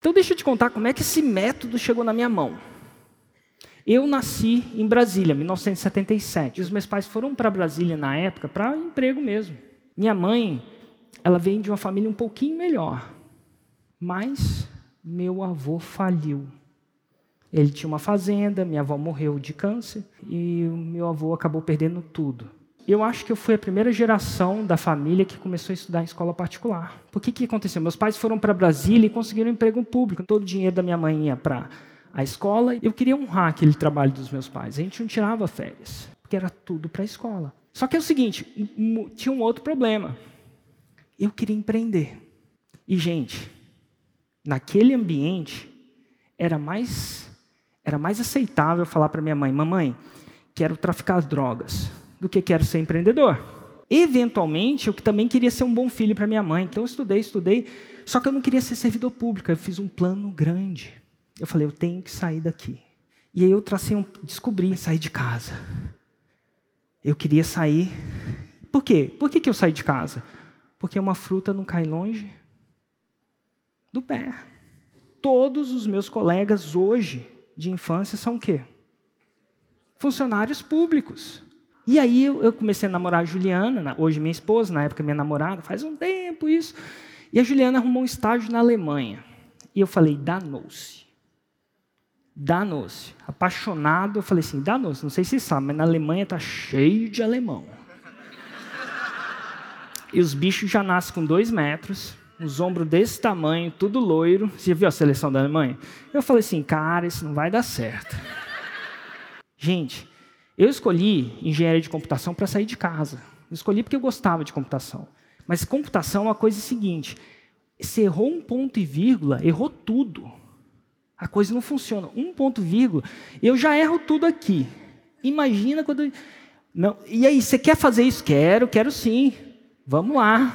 Então deixa eu te contar como é que esse método chegou na minha mão. Eu nasci em Brasília, 1977. E os meus pais foram para Brasília na época para emprego mesmo. Minha mãe, ela vem de uma família um pouquinho melhor. Mas meu avô faliu. Ele tinha uma fazenda, minha avó morreu de câncer e o meu avô acabou perdendo tudo. Eu acho que eu fui a primeira geração da família que começou a estudar em escola particular. Por que que aconteceu? Meus pais foram para Brasília e conseguiram um emprego público. Todo o dinheiro da minha mãe ia para a escola. Eu queria honrar aquele trabalho dos meus pais. A gente não tirava férias, porque era tudo para a escola. Só que é o seguinte, tinha um outro problema. Eu queria empreender. E gente, naquele ambiente era mais era mais aceitável falar para minha mãe: "Mamãe, quero traficar drogas", do que quero ser empreendedor. Eventualmente, eu também queria ser um bom filho para minha mãe. Então eu estudei, estudei, só que eu não queria ser servidor público. Eu fiz um plano grande. Eu falei: "Eu tenho que sair daqui". E aí eu tracei um, descobri sair de casa. Eu queria sair. Por quê? Por que, que eu saí de casa? Porque uma fruta não cai longe do pé. Todos os meus colegas hoje de infância são o quê? Funcionários públicos. E aí eu comecei a namorar a Juliana, hoje minha esposa, na época minha namorada, faz um tempo isso. E a Juliana arrumou um estágio na Alemanha. E eu falei, danou-se. Danou-se. Apaixonado, eu falei assim, danou-se. Não sei se sabe, mas na Alemanha está cheio de alemão. E os bichos já nascem com dois metros, uns ombros desse tamanho, tudo loiro. Você viu a seleção da Alemanha? Eu falei assim, cara, isso não vai dar certo. Gente, eu escolhi engenharia de computação para sair de casa. Eu escolhi porque eu gostava de computação. Mas computação é uma coisa seguinte: se errou um ponto e vírgula, errou tudo. A coisa não funciona. Um ponto vírgula, eu já erro tudo aqui. Imagina quando. Não. E aí, você quer fazer isso? Quero, quero sim. Vamos lá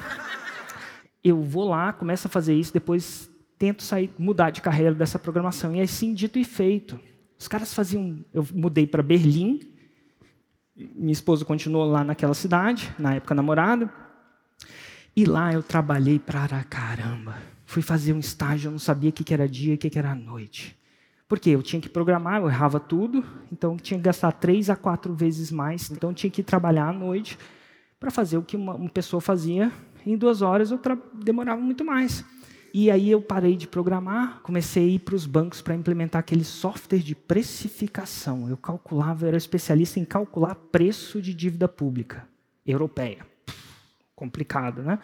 eu vou lá, começo a fazer isso, depois tento sair, mudar de carreira dessa programação. E assim, dito e feito. Os caras faziam. Eu mudei para Berlim, minha esposa continuou lá naquela cidade, na época namorada. E lá eu trabalhei para caramba. Fui fazer um estágio, eu não sabia o que era dia e o que era noite. Porque eu tinha que programar, eu errava tudo, então tinha que gastar três a quatro vezes mais. Então tinha que trabalhar à noite para fazer o que uma, uma pessoa fazia em duas horas eu demorava muito mais. E aí eu parei de programar, comecei a ir para os bancos para implementar aquele software de precificação. Eu calculava, eu era especialista em calcular preço de dívida pública europeia. Complicado, né?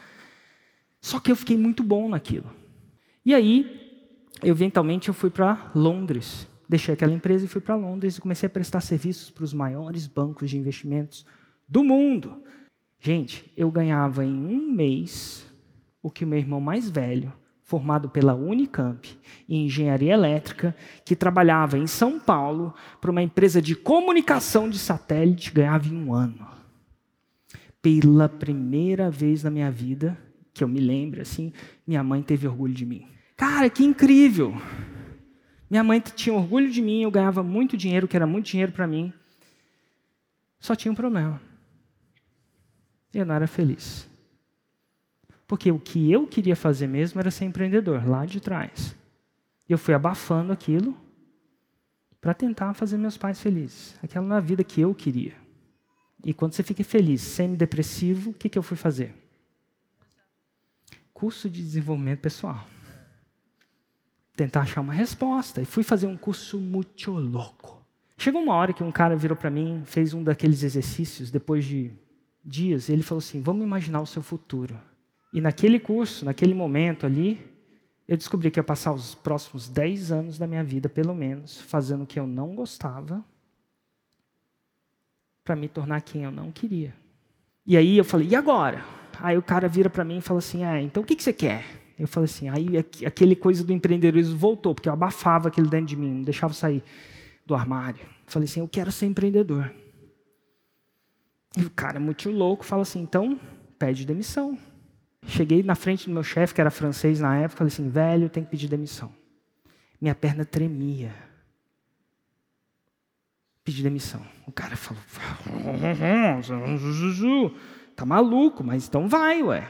Só que eu fiquei muito bom naquilo. E aí, eventualmente, eu fui para Londres. Deixei aquela empresa e fui para Londres e comecei a prestar serviços para os maiores bancos de investimentos do mundo. Gente, eu ganhava em um mês o que o meu irmão mais velho, formado pela Unicamp em engenharia elétrica, que trabalhava em São Paulo para uma empresa de comunicação de satélite, ganhava em um ano. Pela primeira vez na minha vida, que eu me lembro assim, minha mãe teve orgulho de mim. Cara, que incrível! Minha mãe tinha orgulho de mim, eu ganhava muito dinheiro, que era muito dinheiro para mim. Só tinha um problema eu não era feliz. Porque o que eu queria fazer mesmo era ser empreendedor, lá de trás. E eu fui abafando aquilo para tentar fazer meus pais felizes. Aquela não é a vida que eu queria. E quando você fica feliz, semi-depressivo, o que, que eu fui fazer? Curso de desenvolvimento pessoal. Tentar achar uma resposta. E fui fazer um curso muito louco. Chegou uma hora que um cara virou para mim, fez um daqueles exercícios, depois de dias, ele falou assim: vamos imaginar o seu futuro. E naquele curso, naquele momento ali, eu descobri que ia passar os próximos 10 anos da minha vida, pelo menos, fazendo o que eu não gostava, para me tornar quem eu não queria. E aí eu falei: e agora? Aí o cara vira para mim e fala assim: ah, então o que, que você quer? Eu falei assim: aí aquele coisa do empreendedorismo voltou, porque eu abafava aquilo dentro de mim, não deixava sair do armário. Eu falei assim: eu quero ser empreendedor. E o cara, muito louco, fala assim: então, pede demissão. Cheguei na frente do meu chefe, que era francês na época, falei assim: velho, tem que pedir demissão. Minha perna tremia. Pedi demissão. O cara falou: tá maluco, mas então vai, ué.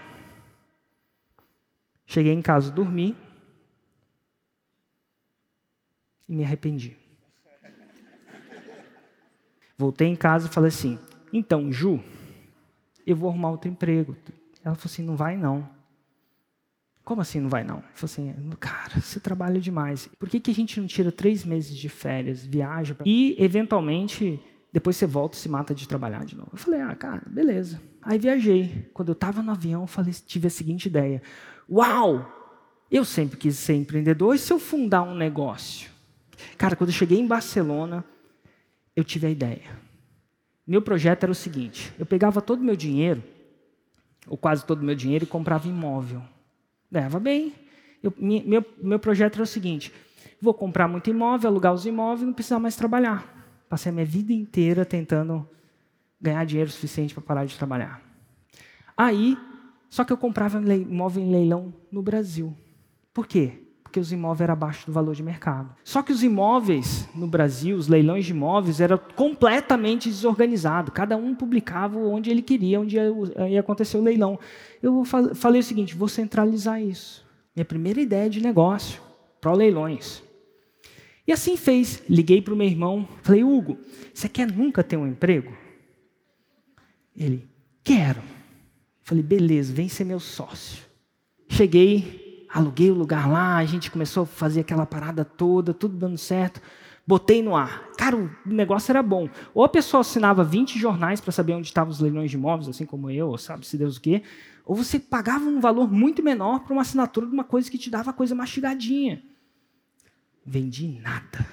Cheguei em casa, dormi. E me arrependi. Voltei em casa e falei assim: então, Ju, eu vou arrumar outro emprego. Ela falou assim: não vai não. Como assim não vai não? Falei assim, cara, você trabalha demais. Por que, que a gente não tira três meses de férias, viaja pra... e eventualmente depois você volta e se mata de trabalhar de novo? Eu falei, ah, cara, beleza. Aí viajei. Quando eu estava no avião, falei, tive a seguinte ideia: Uau! Eu sempre quis ser empreendedor. E se eu fundar um negócio? Cara, quando eu cheguei em Barcelona, eu tive a ideia. Meu projeto era o seguinte: eu pegava todo o meu dinheiro, ou quase todo o meu dinheiro, e comprava imóvel. Ganhava bem. Eu, meu, meu projeto era o seguinte: vou comprar muito imóvel, alugar os imóveis e não precisar mais trabalhar. Passei a minha vida inteira tentando ganhar dinheiro suficiente para parar de trabalhar. Aí, só que eu comprava imóvel em leilão no Brasil. Por quê? Porque os imóveis eram abaixo do valor de mercado. Só que os imóveis no Brasil, os leilões de imóveis, eram completamente desorganizados. Cada um publicava onde ele queria, onde ia acontecer o leilão. Eu falei o seguinte: vou centralizar isso. Minha primeira ideia de negócio, para leilões. E assim fez. Liguei para o meu irmão, falei: Hugo, você quer nunca ter um emprego? Ele, quero. Falei: beleza, vem ser meu sócio. Cheguei, aluguei o lugar lá, a gente começou a fazer aquela parada toda, tudo dando certo. Botei no ar. Cara, o negócio era bom. Ou a pessoa assinava 20 jornais para saber onde estavam os leilões de imóveis, assim como eu, ou sabe se Deus o quê. Ou você pagava um valor muito menor para uma assinatura de uma coisa que te dava coisa mastigadinha. Vendi nada.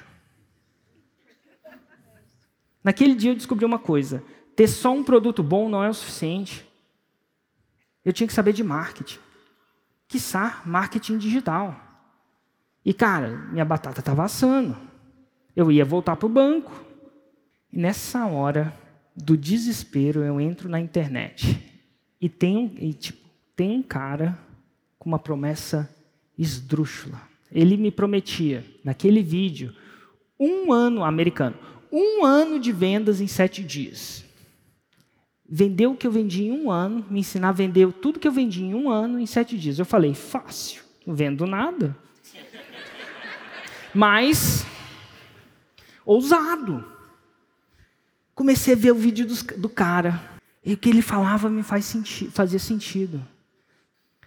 Naquele dia eu descobri uma coisa: ter só um produto bom não é o suficiente. Eu tinha que saber de marketing quiçá, marketing digital. E, cara, minha batata estava assando. Eu ia voltar para o banco. E nessa hora do desespero, eu entro na internet. E tem, e, tipo, tem um cara com uma promessa esdrúxula. Ele me prometia, naquele vídeo, um ano americano, um ano de vendas em sete dias vender o que eu vendi em um ano, me ensinar a vender tudo que eu vendi em um ano em sete dias. Eu falei, fácil, não vendo nada. Mas, ousado. Comecei a ver o vídeo do, do cara. E o que ele falava me faz senti fazia sentido.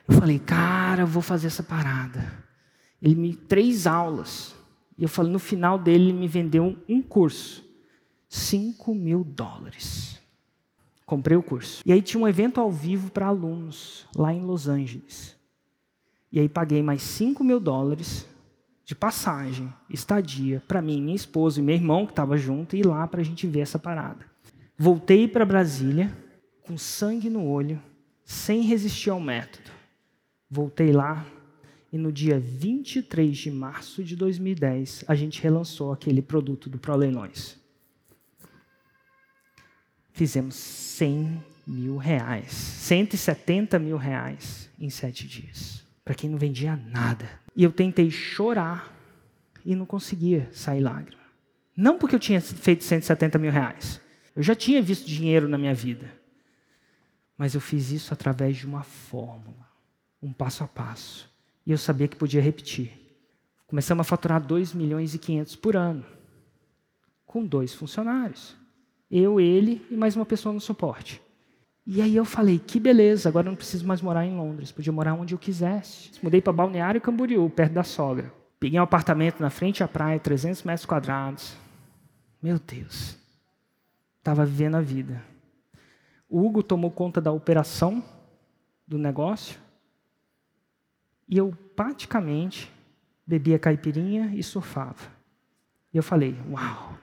Eu falei, cara, eu vou fazer essa parada. Ele me três aulas. E eu falei, no final dele, ele me vendeu um curso. 5 mil dólares. Comprei o curso. E aí tinha um evento ao vivo para alunos, lá em Los Angeles. E aí paguei mais 5 mil dólares de passagem, estadia, para mim, minha esposa e meu irmão, que estava junto, ir lá para a gente ver essa parada. Voltei para Brasília, com sangue no olho, sem resistir ao método. Voltei lá, e no dia 23 de março de 2010, a gente relançou aquele produto do ProLeilões fizemos 100 mil reais, 170 mil reais em sete dias, para quem não vendia nada. E eu tentei chorar e não conseguia sair lágrima. Não porque eu tinha feito 170 mil reais. Eu já tinha visto dinheiro na minha vida. Mas eu fiz isso através de uma fórmula, um passo a passo. E eu sabia que podia repetir. Começamos a faturar 2 milhões e 500 por ano, com dois funcionários. Eu, ele e mais uma pessoa no suporte. E aí eu falei, que beleza, agora eu não preciso mais morar em Londres, podia morar onde eu quisesse. Mudei para Balneário Camboriú, perto da sogra. Peguei um apartamento na frente à praia, 300 metros quadrados. Meu Deus, estava vivendo a vida. O Hugo tomou conta da operação do negócio e eu praticamente bebia caipirinha e surfava. E eu falei, uau,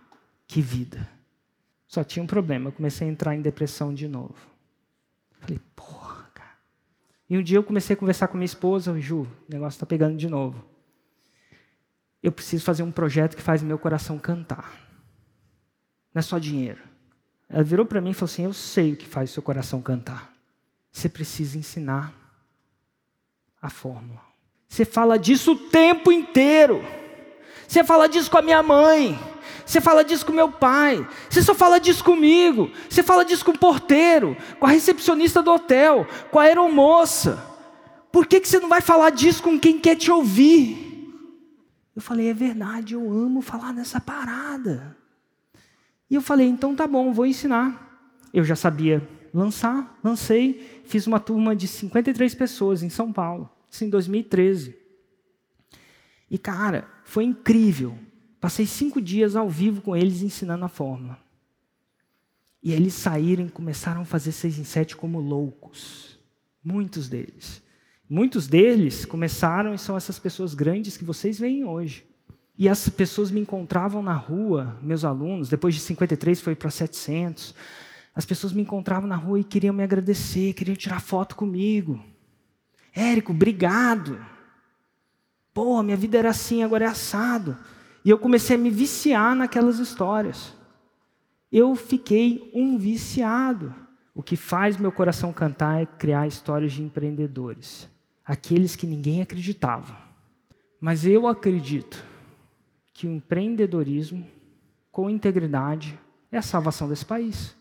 que vida. Só tinha um problema, eu comecei a entrar em depressão de novo. Falei, porra, cara. E um dia eu comecei a conversar com minha esposa, Ju, o negócio está pegando de novo. Eu preciso fazer um projeto que faz meu coração cantar. Não é só dinheiro. Ela virou para mim e falou assim: Eu sei o que faz o seu coração cantar. Você precisa ensinar a fórmula. Você fala disso o tempo inteiro. Você fala disso com a minha mãe. Você fala disso com meu pai. Você só fala disso comigo. Você fala disso com o porteiro, com a recepcionista do hotel, com a aeromoça. Por que, que você não vai falar disso com quem quer te ouvir? Eu falei, é verdade, eu amo falar nessa parada. E eu falei, então tá bom, vou ensinar. Eu já sabia lançar, lancei, fiz uma turma de 53 pessoas em São Paulo, isso em 2013. E cara, foi incrível. Passei cinco dias ao vivo com eles ensinando a fórmula. E eles saíram e começaram a fazer seis em sete como loucos. Muitos deles. Muitos deles começaram e são essas pessoas grandes que vocês veem hoje. E as pessoas me encontravam na rua, meus alunos, depois de 53 foi para 700. As pessoas me encontravam na rua e queriam me agradecer, queriam tirar foto comigo. Érico, obrigado. Pô, minha vida era assim, agora é assado. E eu comecei a me viciar naquelas histórias. Eu fiquei um viciado. O que faz meu coração cantar é criar histórias de empreendedores, aqueles que ninguém acreditava. Mas eu acredito que o empreendedorismo, com integridade, é a salvação desse país.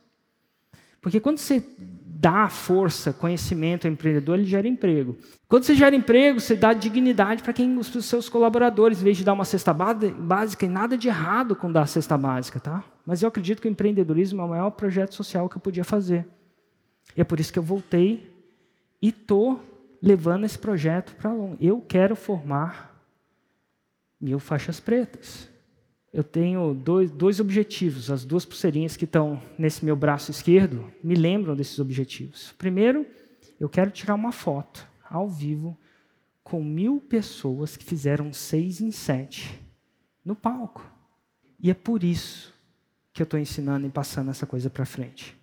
Porque quando você dá força, conhecimento ao empreendedor, ele gera emprego. Quando você gera emprego, você dá dignidade para quem os seus colaboradores, em vez de dar uma cesta básica, e nada de errado com dar cesta básica, tá? Mas eu acredito que o empreendedorismo é o maior projeto social que eu podia fazer. E é por isso que eu voltei e estou levando esse projeto para longe. Eu quero formar mil faixas pretas. Eu tenho dois, dois objetivos. As duas pulseirinhas que estão nesse meu braço esquerdo me lembram desses objetivos. Primeiro, eu quero tirar uma foto ao vivo com mil pessoas que fizeram seis em sete no palco. E é por isso que eu estou ensinando e passando essa coisa para frente.